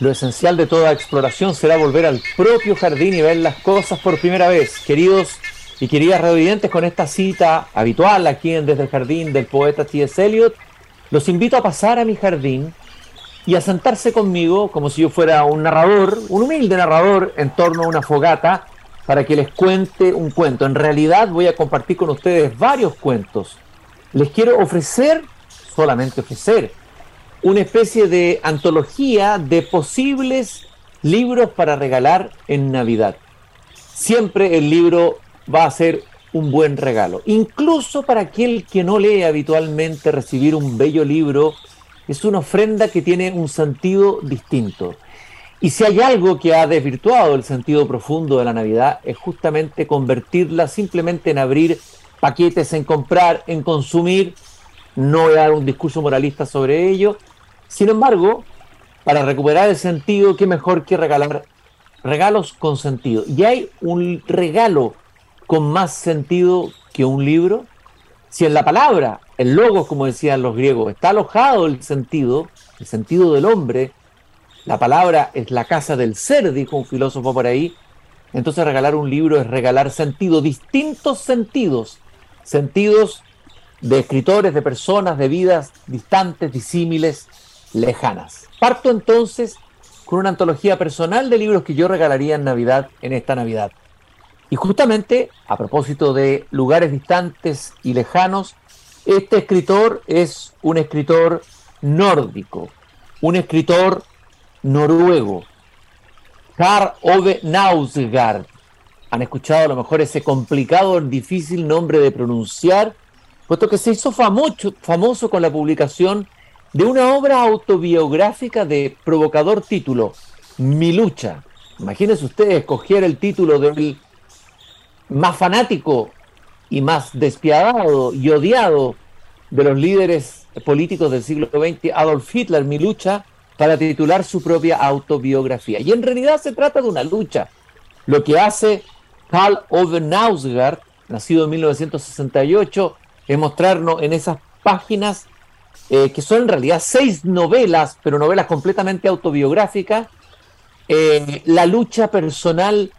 Lo esencial de toda exploración será volver al propio jardín y ver las cosas por primera vez. Queridos y queridas radiovidentes, con esta cita habitual aquí en Desde el Jardín del poeta T.S. Eliot, los invito a pasar a mi jardín y a sentarse conmigo como si yo fuera un narrador, un humilde narrador en torno a una fogata para que les cuente un cuento. En realidad voy a compartir con ustedes varios cuentos. Les quiero ofrecer, solamente ofrecer, una especie de antología de posibles libros para regalar en Navidad. Siempre el libro va a ser un buen regalo. Incluso para aquel que no lee habitualmente, recibir un bello libro es una ofrenda que tiene un sentido distinto. Y si hay algo que ha desvirtuado el sentido profundo de la Navidad, es justamente convertirla simplemente en abrir paquetes, en comprar, en consumir. No voy dar un discurso moralista sobre ello. Sin embargo, para recuperar el sentido, qué mejor que regalar regalos con sentido. ¿Y hay un regalo con más sentido que un libro? Si en la palabra, el logo, como decían los griegos, está alojado el sentido, el sentido del hombre, la palabra es la casa del ser, dijo un filósofo por ahí, entonces regalar un libro es regalar sentido, distintos sentidos, sentidos de escritores, de personas, de vidas distantes, disímiles, lejanas. Parto entonces con una antología personal de libros que yo regalaría en Navidad, en esta Navidad. Y justamente, a propósito de lugares distantes y lejanos, este escritor es un escritor nórdico, un escritor noruego, Karl Ove Nausgaard. Han escuchado a lo mejor ese complicado, difícil nombre de pronunciar, puesto que se hizo famoso, con la publicación de una obra autobiográfica de provocador título, Mi lucha. Imagínense ustedes escoger el título del más fanático y más despiadado y odiado de los líderes políticos del siglo XX, Adolf Hitler, Mi lucha, para titular su propia autobiografía. Y en realidad se trata de una lucha. Lo que hace Karl Ove nacido en 1968, es mostrarnos en esas páginas, eh, que son en realidad seis novelas, pero novelas completamente autobiográficas, eh, la lucha personal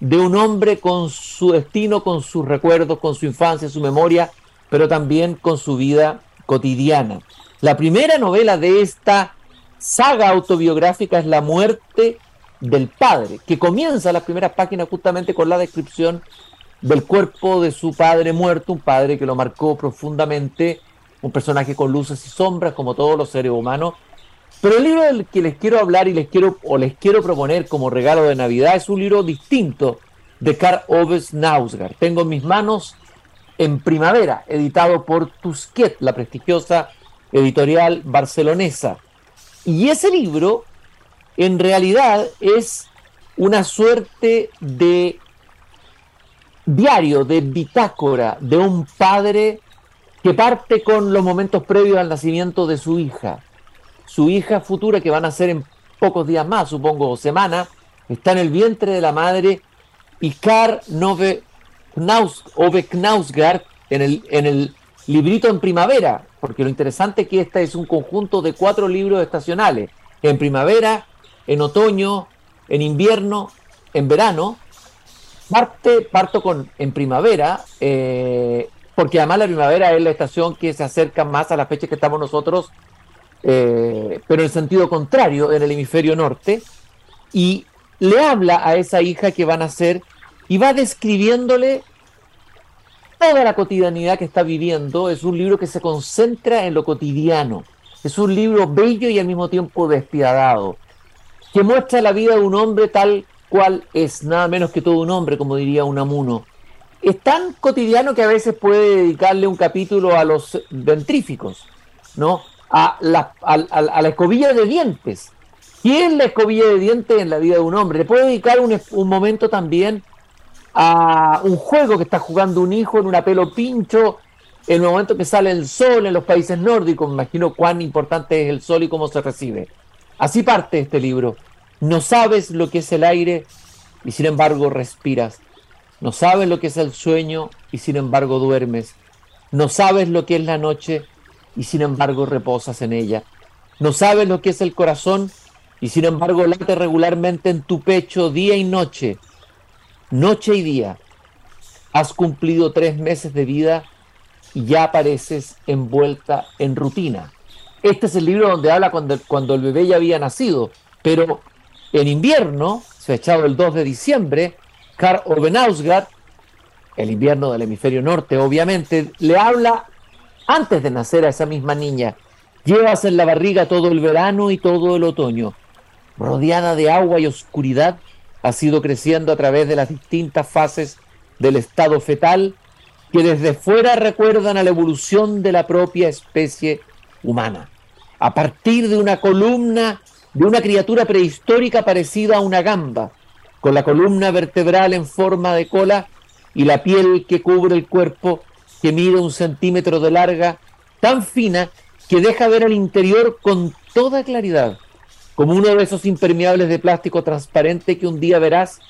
de un hombre con su destino, con sus recuerdos, con su infancia, su memoria, pero también con su vida cotidiana. La primera novela de esta saga autobiográfica es La muerte del padre, que comienza las primeras páginas justamente con la descripción del cuerpo de su padre muerto, un padre que lo marcó profundamente, un personaje con luces y sombras como todos los seres humanos. Pero el libro del que les quiero hablar y les quiero o les quiero proponer como regalo de Navidad es un libro distinto de Karl Ove Nausgaard. Tengo en mis manos En Primavera, editado por Tusquet, la prestigiosa editorial barcelonesa. Y ese libro, en realidad, es una suerte de diario, de bitácora de un padre que parte con los momentos previos al nacimiento de su hija. Su hija futura, que van a ser en pocos días más, supongo, semanas, está en el vientre de la madre y Karl Nove Knaus, Ove Knausgaard en el, en el librito en primavera, porque lo interesante es que este es un conjunto de cuatro libros estacionales, en primavera, en otoño, en invierno, en verano. Parto con en primavera, eh, porque además la primavera es la estación que se acerca más a la fecha que estamos nosotros, eh, pero en sentido contrario, en el hemisferio norte, y le habla a esa hija que van a ser y va describiéndole toda la cotidianidad que está viviendo. Es un libro que se concentra en lo cotidiano. Es un libro bello y al mismo tiempo despiadado, que muestra la vida de un hombre tal cual es, nada menos que todo un hombre, como diría Unamuno. Es tan cotidiano que a veces puede dedicarle un capítulo a los dentríficos, ¿no? A la, a, la escobilla de dientes. ¿Quién es la escobilla de dientes en la vida de un hombre? Le puede dedicar un, un momento también a un juego que está jugando un hijo en una pelo pincho en el momento que sale el sol en los países nórdicos. Me imagino cuán importante es el sol y cómo se recibe. Así parte este libro. No sabes lo que es el aire y sin embargo respiras. No sabes lo que es el sueño y sin embargo duermes. No sabes lo que es la noche y sin embargo reposas en ella. No sabes lo que es el corazón y sin embargo late regularmente en tu pecho día y noche, noche y día. Has cumplido tres meses de vida y ya apareces envuelta en rutina. Este es el libro donde habla cuando, cuando el bebé ya había nacido, pero en invierno, fechado el 2 de diciembre, Karl Obenausgard, el invierno del hemisferio norte, obviamente, le habla antes de nacer a esa misma niña. Llevas en la barriga todo el verano y todo el otoño. Rodeada de agua y oscuridad, ha sido creciendo a través de las distintas fases del estado fetal que desde fuera recuerdan a la evolución de la propia especie humana. A partir de una columna de una criatura prehistórica parecida a una gamba, con la columna vertebral en forma de cola y la piel que cubre el cuerpo que mide un centímetro de larga, tan fina que deja ver el interior con toda claridad, como uno de esos impermeables de plástico transparente que un día verás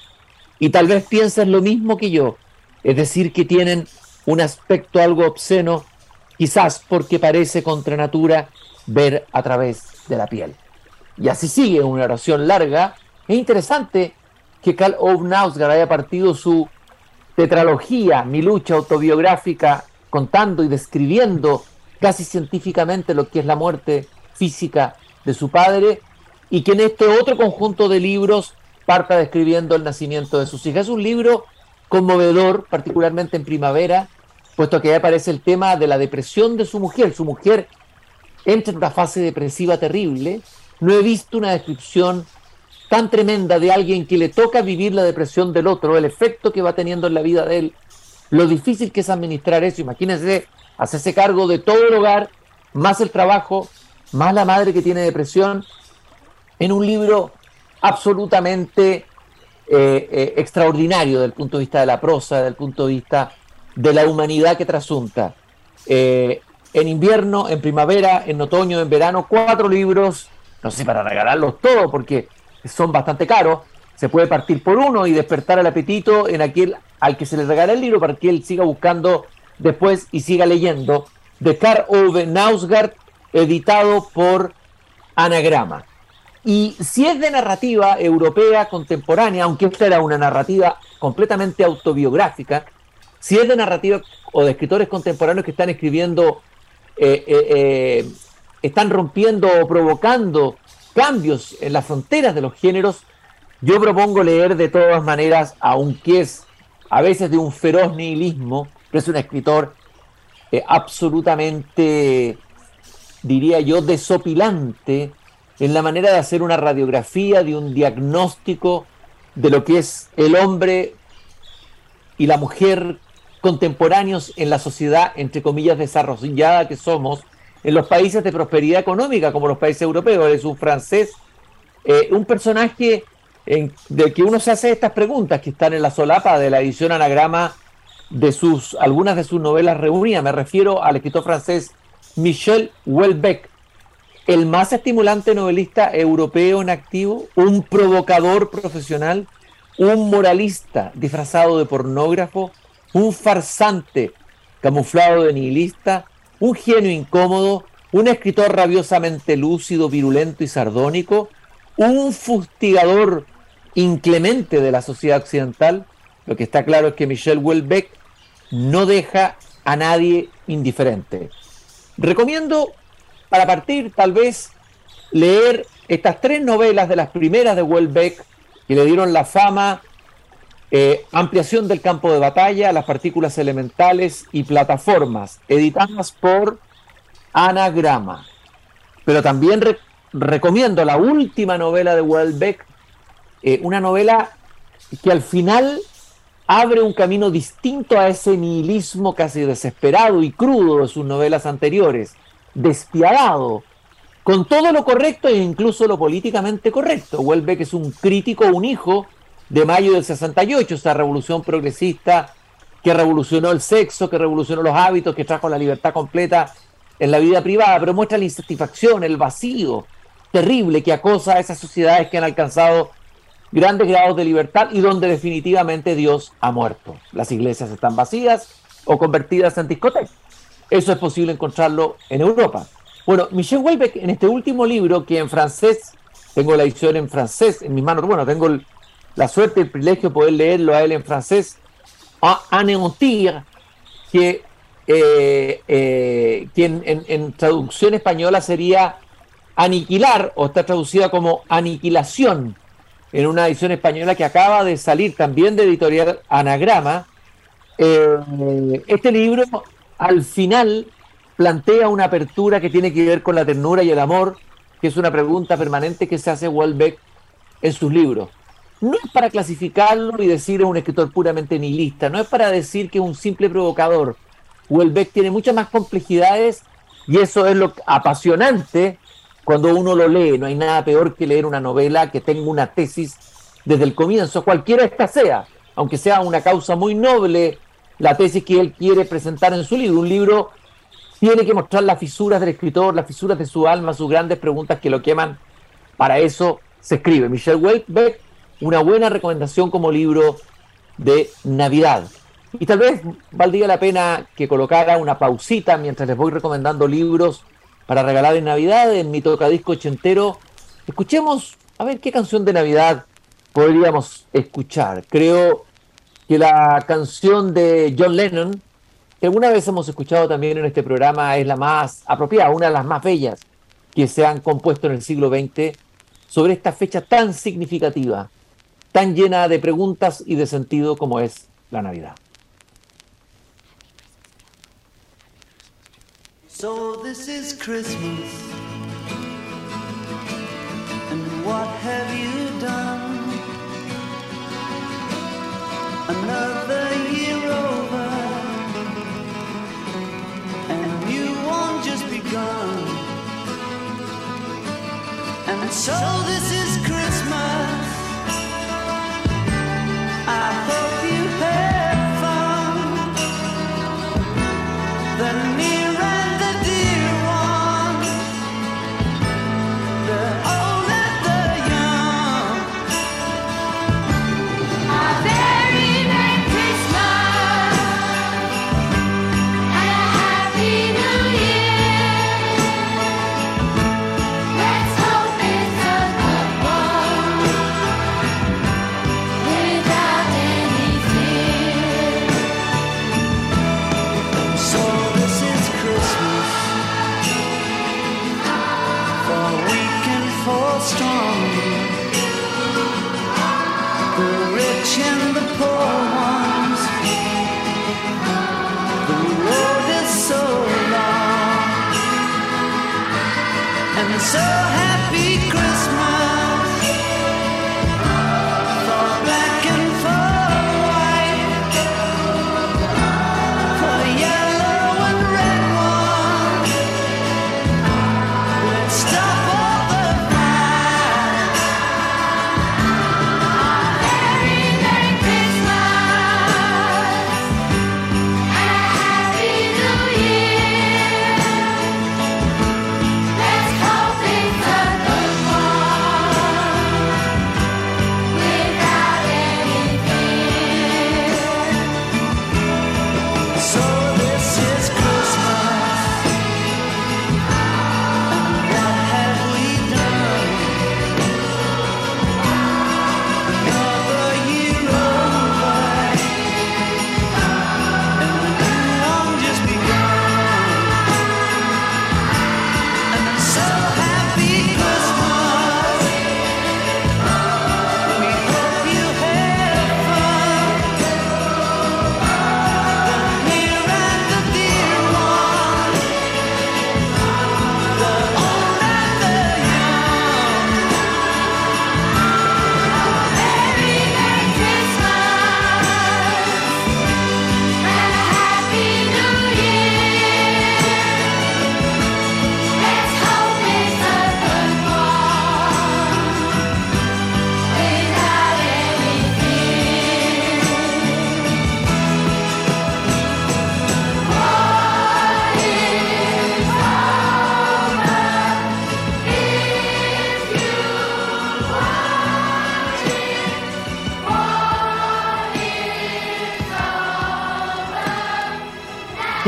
y tal vez pienses lo mismo que yo, es decir, que tienen un aspecto algo obsceno, quizás porque parece contra natura ver a través de la piel. Y así sigue una oración larga. Es interesante que Karl Ove haya partido su tetralogía, mi lucha autobiográfica, contando y describiendo casi científicamente lo que es la muerte física de su padre, y que en este otro conjunto de libros parta describiendo el nacimiento de sus hijas. Es un libro conmovedor, particularmente en primavera, puesto que ahí aparece el tema de la depresión de su mujer. Su mujer entra en una fase depresiva terrible. No he visto una descripción tan tremenda de alguien que le toca vivir la depresión del otro, el efecto que va teniendo en la vida de él, lo difícil que es administrar eso. Imagínense hacerse cargo de todo el hogar, más el trabajo, más la madre que tiene depresión, en un libro absolutamente eh, eh, extraordinario desde el punto de vista de la prosa, desde el punto de vista de la humanidad que trasunta. Eh, en invierno, en primavera, en otoño, en verano, cuatro libros, no sé, para regalarlos todos, porque son bastante caros. Se puede partir por uno y despertar el apetito en aquel al que se le regala el libro para que él siga buscando después y siga leyendo. De Karl Ove Nausgard, editado por Anagrama. Y si es de narrativa europea contemporánea, aunque esta era una narrativa completamente autobiográfica, si es de narrativa o de escritores contemporáneos que están escribiendo, eh, eh, eh, están rompiendo o provocando cambios en las fronteras de los géneros, yo propongo leer de todas maneras, aunque es a veces de un feroz nihilismo, pero es un escritor absolutamente, diría yo, desopilante en la manera de hacer una radiografía, de un diagnóstico de lo que es el hombre y la mujer contemporáneos en la sociedad, entre comillas, desarrollada que somos, en los países de prosperidad económica, como los países europeos. es un francés, eh, un personaje en, del que uno se hace estas preguntas que están en la solapa de la edición anagrama de sus algunas de sus novelas reunidas. Me refiero al escritor francés Michel Houellebecq, el más estimulante novelista europeo en activo, un provocador profesional, un moralista disfrazado de pornógrafo, un farsante camuflado de nihilista, un genio incómodo, un escritor rabiosamente lúcido, virulento y sardónico, un fustigador inclemente de la sociedad occidental. Lo que está claro es que Michel Houellebecq no deja a nadie indiferente. Recomiendo para partir tal vez leer estas tres novelas de las primeras de Houellebecq que le dieron la fama eh, ampliación del campo de batalla, las partículas elementales y plataformas, editadas por Anagrama. Pero también recomiendo la última novela de Welbeck, eh, una novela que al final abre un camino distinto a ese nihilismo casi desesperado y crudo de sus novelas anteriores, despiadado, con todo lo correcto e incluso lo políticamente correcto. Welbeck es un crítico, un hijo de mayo del 68, esa revolución progresista que revolucionó el sexo, que revolucionó los hábitos, que trajo la libertad completa en la vida privada, pero muestra la insatisfacción, el vacío terrible que acosa a esas sociedades que han alcanzado grandes grados de libertad y donde definitivamente Dios ha muerto. Las iglesias están vacías o convertidas en discotecas. Eso es posible encontrarlo en Europa. Bueno, Michel Houellebecq en este último libro, que en francés tengo la edición en francés en mis manos. Bueno, tengo la suerte y el privilegio de poder leerlo a él en francés. Anéantir, que, eh, eh, en, traducción española sería aniquilar, o está traducida como aniquilación, en una edición española que acaba de salir también de editorial Anagrama. Eh, este libro, al final, plantea una apertura que tiene que ver con la ternura y el amor, que es una pregunta permanente que se hace Welbeck en sus libros. No es para clasificarlo y decir es un escritor puramente nihilista, no es para decir que es un simple provocador. Welbeck tiene muchas más complejidades y eso es lo apasionante cuando uno lo lee. No hay nada peor que leer una novela que tenga una tesis desde el comienzo, cualquiera esta sea, aunque sea una causa muy noble, la tesis que él quiere presentar en su libro, un libro tiene que mostrar las fisuras del escritor, las fisuras de su alma, sus grandes preguntas que lo queman. Para eso se escribe. Michelle Welbeck, una buena recomendación como libro de Navidad. Y tal vez valdría la pena que colocara una pausita mientras les voy recomendando libros para regalar en Navidad en mi tocadisco ochentero. Escuchemos a ver qué canción de Navidad podríamos escuchar. Creo que la canción de John Lennon, que alguna vez hemos escuchado también en este programa, es la más apropiada, una de las más bellas que se han compuesto en el siglo XX sobre esta fecha tan significativa, tan llena de preguntas y de sentido como es la Navidad. So this is Christmas, and what have you done? Another year over. So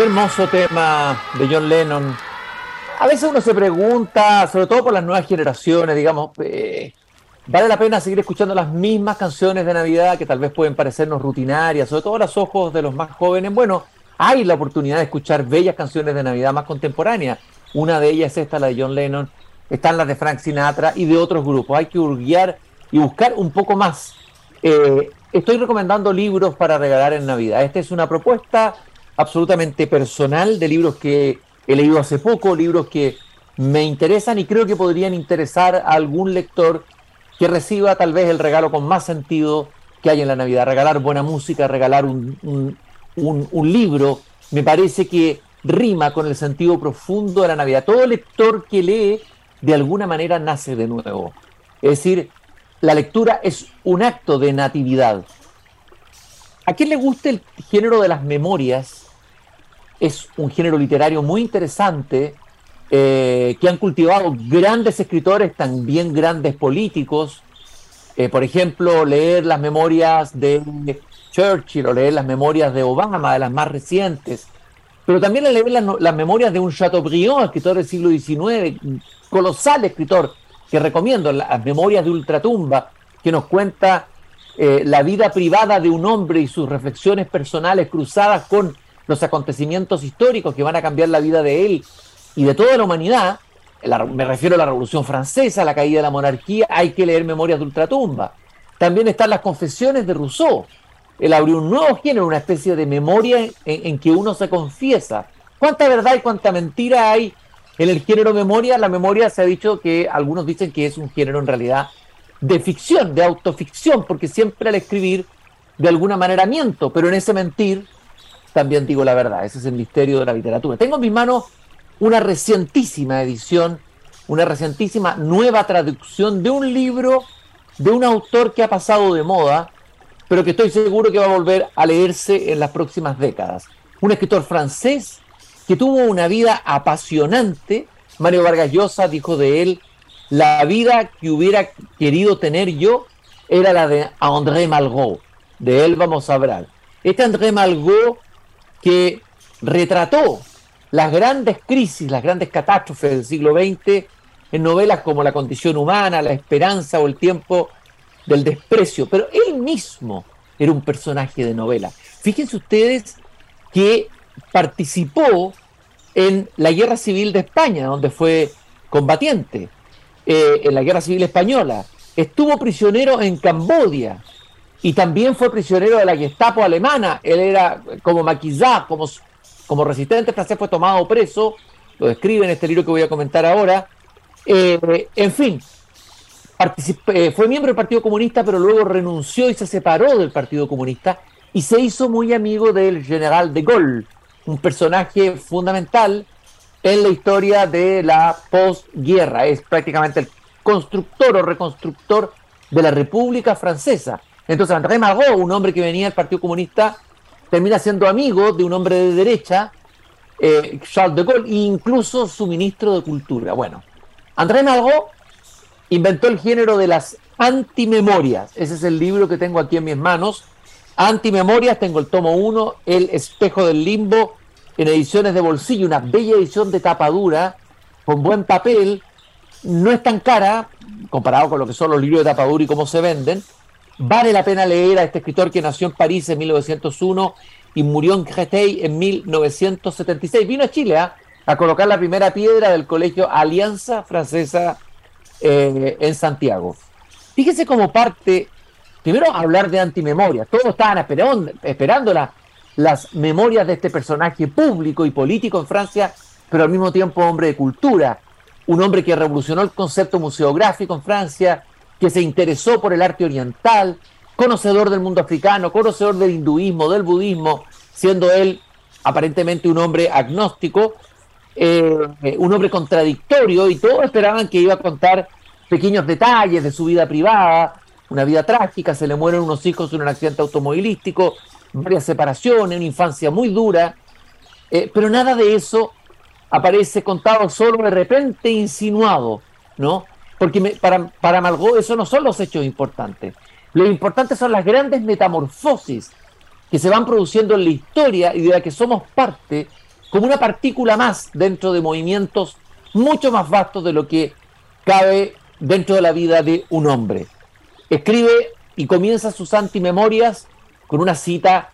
hermoso tema de John Lennon a veces uno se pregunta, sobre todo por las nuevas generaciones, digamos, eh, ¿vale la pena seguir escuchando las mismas canciones de Navidad que tal vez pueden parecernos rutinarias, sobre todo a los ojos de los más jóvenes? Bueno, hay la oportunidad de escuchar bellas canciones de Navidad más contemporáneas. Una de ellas es esta, la de John Lennon, están las de Frank Sinatra y de otros grupos. Hay que hurguear y buscar un poco más. Eh, estoy recomendando libros para regalar en Navidad. Esta es una propuesta absolutamente personal de libros que he leído hace poco, libros que me interesan y creo que podrían interesar a algún lector que reciba tal vez el regalo con más sentido que hay en la Navidad. Regalar buena música, regalar un, un libro, me parece que rima con el sentido profundo de la Navidad. Todo lector que lee de alguna manera nace de nuevo. Es decir, la lectura es un acto de natividad. ¿A quién le gusta el género de las memorias? Es un género literario muy interesante eh, que han cultivado grandes escritores, también grandes políticos. Eh, por ejemplo, leer las memorias de Churchill o leer las memorias de Obama, de las más recientes. Pero también leer las, memorias de un Chateaubriand, escritor del siglo XIX, colosal escritor, que recomiendo, las memorias de Ultratumba, que nos cuenta eh, la vida privada de un hombre y sus reflexiones personales cruzadas con los acontecimientos históricos que van a cambiar la vida de él y de toda la humanidad. me refiero a la Revolución Francesa, la caída de la monarquía, hay que leer Memorias de Ultratumba. También están las confesiones de Rousseau. Él abrió un nuevo género, una especie de memoria en que uno se confiesa. ¿Cuánta verdad y cuánta mentira hay en el género memoria, la memoria se ha dicho que algunos dicen que es un género en realidad de ficción, de autoficción, porque siempre al escribir de alguna manera miento, pero en ese mentir también digo la verdad. Ese es el misterio de la literatura. Tengo en mis manos una recientísima edición, una recientísima nueva traducción de un libro de un autor que ha pasado de moda, pero que estoy seguro que va a volver a leerse en las próximas décadas. Un escritor francés que tuvo una vida apasionante. Mario Vargas Llosa dijo de él, la vida que hubiera querido tener yo era la de André Malraux. De él vamos a hablar. Este André Malraux que retrató las grandes crisis, las grandes catástrofes del siglo XX en novelas como La condición humana, La esperanza o El tiempo del desprecio, pero él mismo era un personaje de novela. Fíjense ustedes que participó en la Guerra Civil de España, donde fue combatiente, eh, en la Guerra Civil Española. Estuvo prisionero en Cambodia y también fue prisionero de la Gestapo alemana. Él era como maquillá, como, como resistente francés, fue tomado preso. Lo describe en este libro que voy a comentar ahora. Eh, en fin, eh, fue miembro del Partido Comunista, pero luego renunció y se separó del Partido Comunista y se hizo muy amigo del general de Gaulle, un personaje fundamental en la historia de la posguerra. Es prácticamente el constructor o reconstructor de la República Francesa. Entonces André Malraux, un hombre que venía del Partido Comunista, termina siendo amigo de un hombre de derecha, eh, Charles de Gaulle, e incluso su ministro de Cultura. Bueno, André Malraux inventó el género de las antimemorias. Ese es el libro que tengo aquí en mis manos Antimemorias, tengo el tomo 1, El espejo del limbo, en ediciones de bolsillo, una bella edición de tapadura, con buen papel, no es tan cara, comparado con lo que son los libros de tapadura y cómo se venden. Vale la pena leer a este escritor que nació en París en 1901 y murió en Créteil en 1976. Vino a Chile ¿ah? a colocar la primera piedra del colegio Alianza Francesa eh, en Santiago. Fíjese como parte primero hablar de antimemoria. Todos estaban esperando, esperando las memorias de este personaje público y político en Francia, pero al mismo tiempo hombre de cultura, un hombre que revolucionó el concepto museográfico en Francia, que se interesó por el arte oriental, conocedor del mundo africano, conocedor del hinduismo, del budismo, siendo él aparentemente un hombre agnóstico, eh, un hombre contradictorio, y todos esperaban que iba a contar pequeños detalles de su vida privada, una vida trágica, se le mueren unos hijos en un accidente automovilístico, varias separaciones, una infancia muy dura, eh, pero nada de eso aparece contado solo de repente insinuado, ¿no? Porque para, para Malgó eso no son los hechos importantes. Lo importante son las grandes metamorfosis que se van produciendo en la historia y de la que somos parte como una partícula más dentro de movimientos mucho más vastos de lo que cabe dentro de la vida de un hombre. Escribe y comienza sus antimemorias con una cita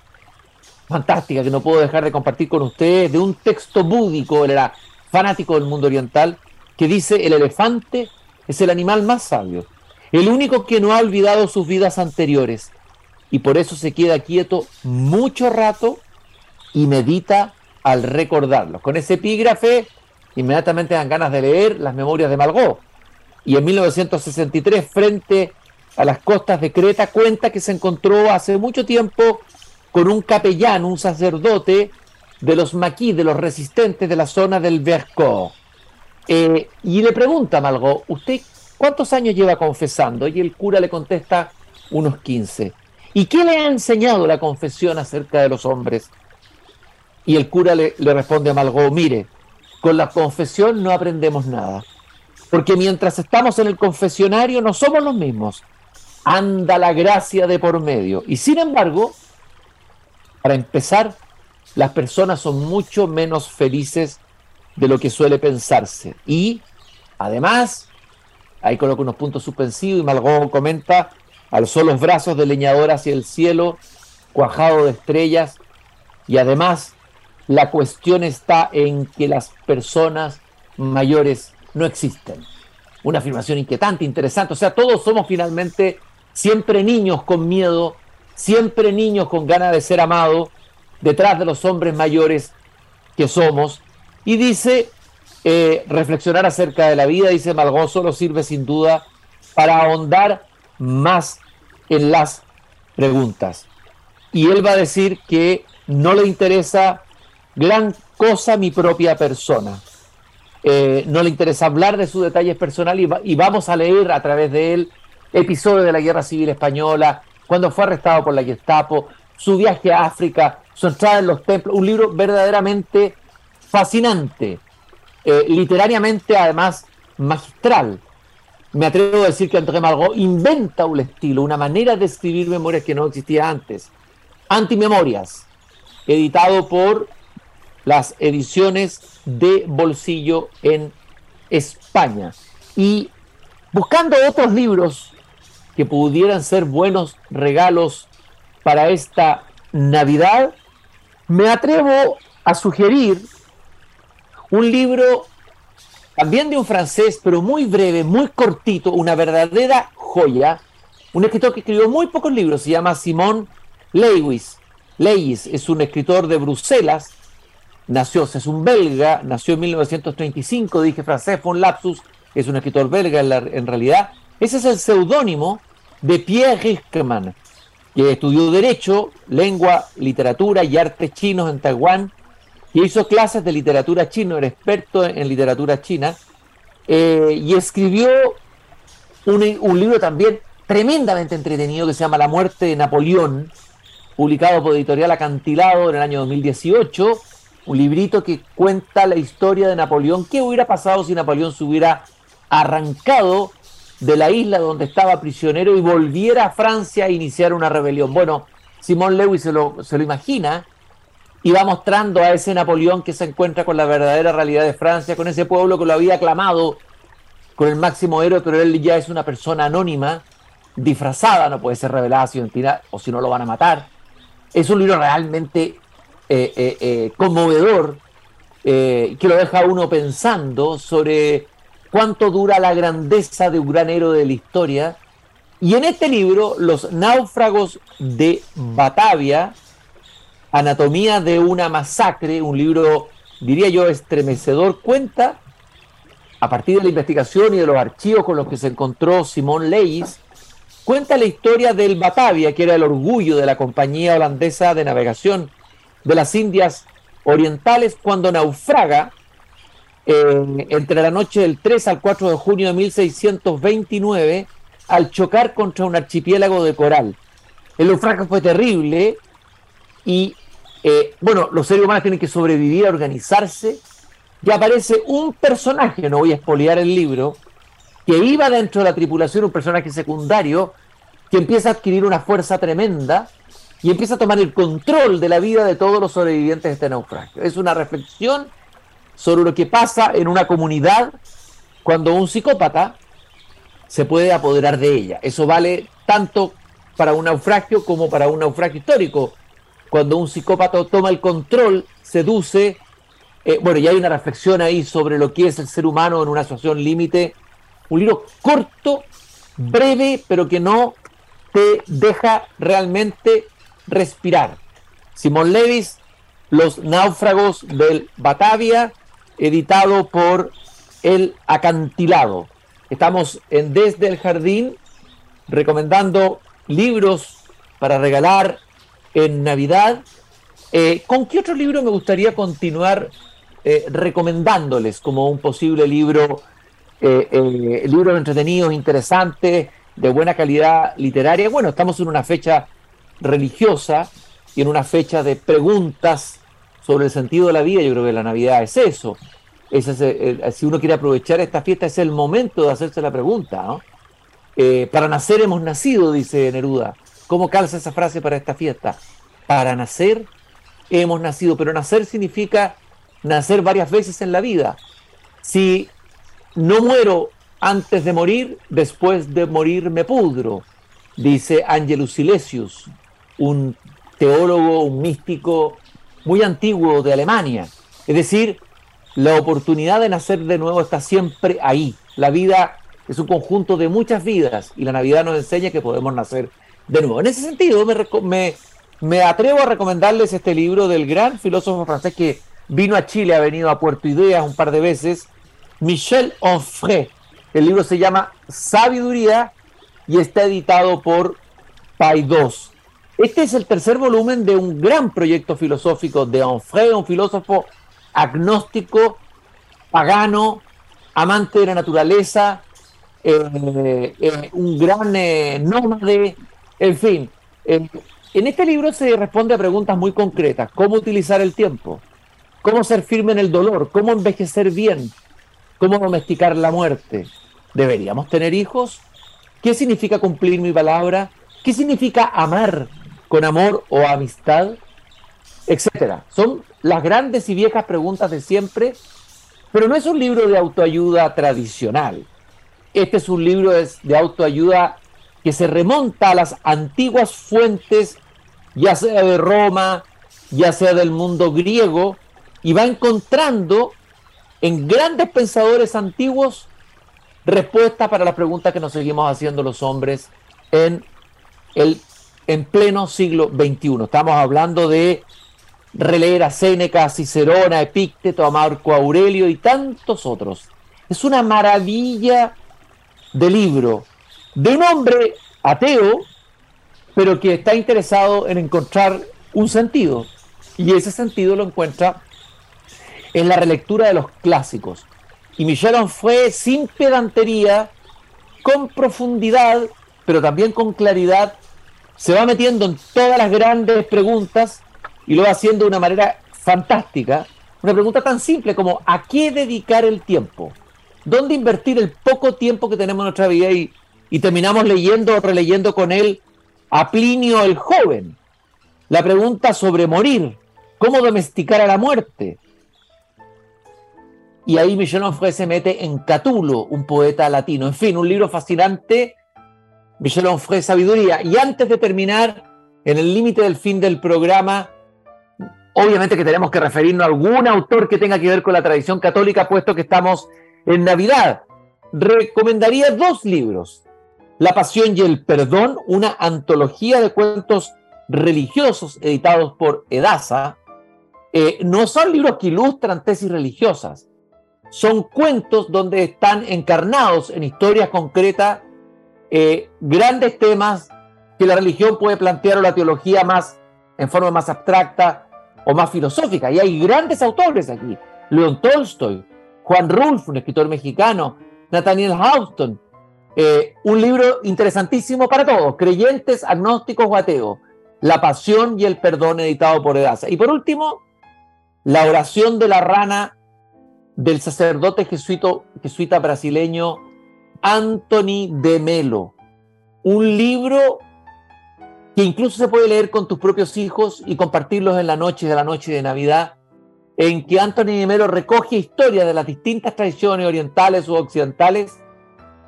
fantástica que no puedo dejar de compartir con ustedes, de un texto búdico, él era fanático del mundo oriental, que dice, el elefante es el animal más sabio, el único que no ha olvidado sus vidas anteriores, y por eso se queda quieto mucho rato y medita al recordarlo. Con ese epígrafe, inmediatamente dan ganas de leer las memorias de Malgó. Y en 1963, frente a las costas de Creta, cuenta que se encontró hace mucho tiempo con un capellán, un sacerdote de los maquis, de los resistentes de la zona del Vercors. Eh, y le pregunta a Malgó, ¿usted cuántos años lleva confesando? Y el cura le contesta, unos 15. ¿Y qué le ha enseñado la confesión acerca de los hombres? Y el cura le, le responde a Malgó, mire, con la confesión no aprendemos nada. Porque mientras estamos en el confesionario no somos los mismos. Anda la gracia de por medio. Y sin embargo, para empezar, las personas son mucho menos felices de lo que suele pensarse. Y además, ahí coloco unos puntos suspensivos y Malgón comenta, alzó los brazos del leñador hacia el cielo, cuajado de estrellas, y además la cuestión está en que las personas mayores no existen. Una afirmación inquietante, interesante. O sea, todos somos finalmente siempre niños con miedo siempre niños con ganas de ser amados, detrás de los hombres mayores que somos. Y dice, eh, reflexionar acerca de la vida, dice Malgó, solo sirve sin duda para ahondar más en las preguntas. Y él va a decir que no le interesa gran cosa mi propia persona. Eh, no le interesa hablar de sus detalles personales y, y, vamos a leer a través de él episodios de la Guerra Civil Española, cuando fue arrestado por la Gestapo, su viaje a África, su entrada en los templos, un libro verdaderamente fascinante, eh, literariamente además magistral. Me atrevo a decir que André Malraux inventa un estilo, una manera de escribir memorias que no existía antes. Antimemorias, editado por las ediciones de bolsillo en España. Y buscando otros libros que pudieran ser buenos regalos para esta Navidad, me atrevo a sugerir un libro también de un francés, pero muy breve, muy cortito, una verdadera joya, un escritor que escribió muy pocos libros, se llama Simón Lewis. Lewis es un escritor de Bruselas, nació, es un belga, nació en 1935, dije francés, fue un lapsus, es un escritor belga en, en realidad, ese es el seudónimo de Pierre Rickman, que estudió Derecho, Lengua, Literatura y Artes Chinos en Taiwán, y hizo clases de literatura china, era experto en literatura china, eh, y escribió un, libro también tremendamente entretenido que se llama La muerte de Napoleón, publicado por Editorial Acantilado en el año 2018, un librito que cuenta la historia de Napoleón, qué hubiera pasado si Napoleón se hubiera arrancado de la isla donde estaba prisionero y volviera a Francia a iniciar una rebelión. Bueno, Simón Lewis se lo, se lo imagina y va mostrando a ese Napoleón que se encuentra con la verdadera realidad de Francia, con ese pueblo que lo había aclamado con el máximo héroe, pero él ya es una persona anónima, disfrazada, no puede ser revelada su identidad o si no lo van a matar. Es un libro realmente eh, eh, eh, conmovedor que lo deja uno pensando sobre cuánto dura la grandeza de un gran héroe de la historia. Y en este libro, Los náufragos de Batavia, Anatomía de una masacre, un libro, diría yo, estremecedor, cuenta, a partir de la investigación y de los archivos con los que se encontró Simón Leis, cuenta la historia del Batavia, que era el orgullo de la compañía holandesa de navegación de las Indias Orientales, cuando naufraga eh, entre la noche del 3 al 4 de junio de 1629 al chocar contra un archipiélago de coral. El naufragio fue terrible y, eh, bueno, los seres humanos tienen que sobrevivir, a organizarse, y aparece un personaje, no voy a espoliar el libro, que iba dentro de la tripulación, un personaje secundario, que empieza a adquirir una fuerza tremenda y empieza a tomar el control de la vida de todos los sobrevivientes de este naufragio. Es una reflexión sobre lo que pasa en una comunidad cuando un psicópata se puede apoderar de ella. Eso vale tanto para un naufragio como para un naufragio histórico. Cuando un psicópata toma el control, seduce, eh, bueno, y hay una reflexión ahí sobre lo que es el ser humano en una situación límite. Un libro corto, breve, pero que no te deja realmente respirar. Simón Levis, Los náufragos del Batavia, editado por El Acantilado. Estamos en Desde el Jardín recomendando libros para regalar en Navidad. Eh, ¿Con qué otro libro me gustaría continuar eh, recomendándoles como un posible libro, eh, eh, libros entretenidos, interesantes, de buena calidad literaria? Bueno, estamos en una fecha religiosa y en una fecha de preguntas sobre el sentido de la vida. Yo creo que la Navidad es eso. Es si uno quiere aprovechar esta fiesta, es el momento de hacerse la pregunta. para nacer hemos nacido, dice Neruda. ¿Cómo calza esa frase para esta fiesta? Para nacer hemos nacido, pero nacer significa nacer varias veces en la vida. Si no muero antes de morir, después de morir me pudro, dice Angelus Silesius, un teólogo, un místico muy antiguo de Alemania. Es decir, la oportunidad de nacer de nuevo está siempre ahí. La vida es un conjunto de muchas vidas y la Navidad nos enseña que podemos nacer de nuevo. En ese sentido, me, me, me atrevo a recomendarles este libro del gran filósofo francés que Vino a Chile, ha venido a Puerto Ideas un par de veces. Michel Onfray. El libro se llama Sabiduría y está editado por Paidós. Este es el tercer volumen de un gran proyecto filosófico de Onfray, un filósofo agnóstico, pagano, amante de la naturaleza, eh, eh, un gran eh, nómade, en fin. en este libro se responde a preguntas muy concretas. ¿Cómo utilizar el tiempo? cómo ser firme en el dolor, cómo envejecer bien, cómo domesticar la muerte. ¿Deberíamos tener hijos? ¿Qué significa cumplir mi palabra? ¿Qué significa amar con amor o amistad? Etcétera. Son las grandes y viejas preguntas de siempre, pero no es un libro de autoayuda tradicional. Este es un libro de autoayuda que se remonta a las antiguas fuentes, ya sea de Roma, ya sea del mundo griego, y va encontrando en grandes pensadores antiguos respuestas para las preguntas que nos seguimos haciendo los hombres en el en pleno siglo XXI. Estamos hablando de releer a Séneca, a Cicerón, a Epícteto, a Marco Aurelio y tantos otros. Es una maravilla de libro de un hombre ateo, pero que está interesado en encontrar un sentido. Y ese sentido lo encuentra en la relectura de los clásicos. Y Michel fue sin pedantería, con profundidad, pero también con claridad, se va metiendo en todas las grandes preguntas y lo va haciendo de una manera fantástica. Una pregunta tan simple como ¿a qué dedicar el tiempo? ¿Dónde invertir el poco tiempo que tenemos en nuestra vida? Y, y terminamos leyendo o releyendo con él a Plinio el joven. La pregunta sobre morir, cómo domesticar a la muerte, y ahí Michel Onfray se mete en Catulo, un poeta latino. En fin, un libro fascinante, Michel Onfray, Sabiduría. Y antes de terminar, en el límite del fin del programa, obviamente que tenemos que referirnos a algún autor que tenga que ver con la tradición católica, puesto que estamos en Navidad. Recomendaría dos libros. La Pasión y el Perdón, una antología de cuentos religiosos editados por Edasa. Eh, no son libros que ilustran tesis religiosas, son cuentos donde están encarnados en historias concretas eh, grandes temas que la religión puede plantear o la teología más en forma más abstracta o más filosófica. Y hay grandes autores aquí. León Tolstoy, Juan Rulfo, un escritor mexicano, Nathaniel Houston. Eh, un libro interesantísimo para todos, creyentes, agnósticos o ateos. La pasión y el perdón, editado por Edasa. Y por último, la oración de la rana del sacerdote jesuita brasileño Anthony de Melo. Un libro que incluso se puede leer con tus propios hijos y compartirlos en la noche de la noche de Navidad. en que Anthony Melo recoge historias de las distintas tradiciones orientales u occidentales,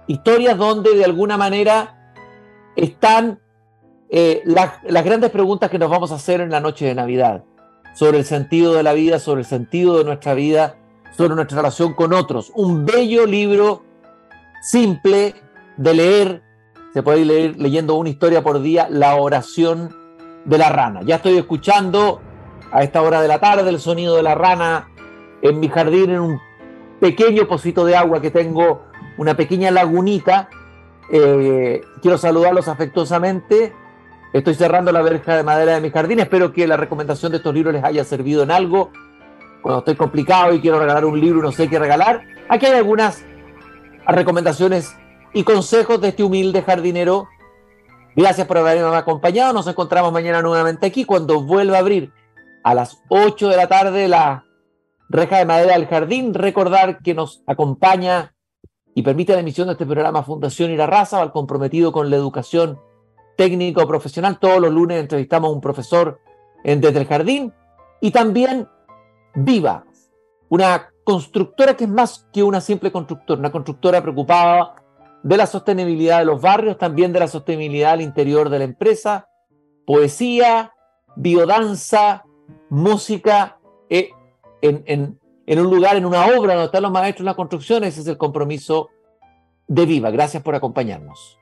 historias donde de alguna manera están eh, las, grandes preguntas que nos vamos a hacer en la noche de Navidad, sobre el sentido de la vida, sobre el sentido de nuestra vida, sobre nuestra relación con otros. Un bello libro simple de leer, se puede ir leer, leyendo una historia por día, La oración de la rana. Ya estoy escuchando a esta hora de la tarde el sonido de la rana en mi jardín, en un pequeño pocito de agua que tengo, una pequeña lagunita. Eh, quiero saludarlos afectuosamente. Estoy cerrando la verja de madera de mi jardín. Espero que la recomendación de estos libros les haya servido en algo. Cuando estoy complicado y quiero regalar un libro y no sé qué regalar, aquí hay algunas recomendaciones y consejos de este humilde jardinero. Gracias por haberme acompañado. Nos encontramos mañana nuevamente aquí cuando vuelva a abrir a las 8 de la tarde la reja de madera del jardín. Recordar que nos acompaña y permite la emisión de este programa Fundación Irarraza, al comprometido con la educación técnico profesional. Todos los lunes entrevistamos a un profesor en Desde el Jardín y también Viva, una constructora que es más que una simple constructora, una constructora preocupada de la sostenibilidad de los barrios, también de la sostenibilidad al interior de la empresa, poesía, biodanza, música eh, en, un lugar, en una obra donde están los maestros en la construcción, ese es el compromiso de Viva. Gracias por acompañarnos.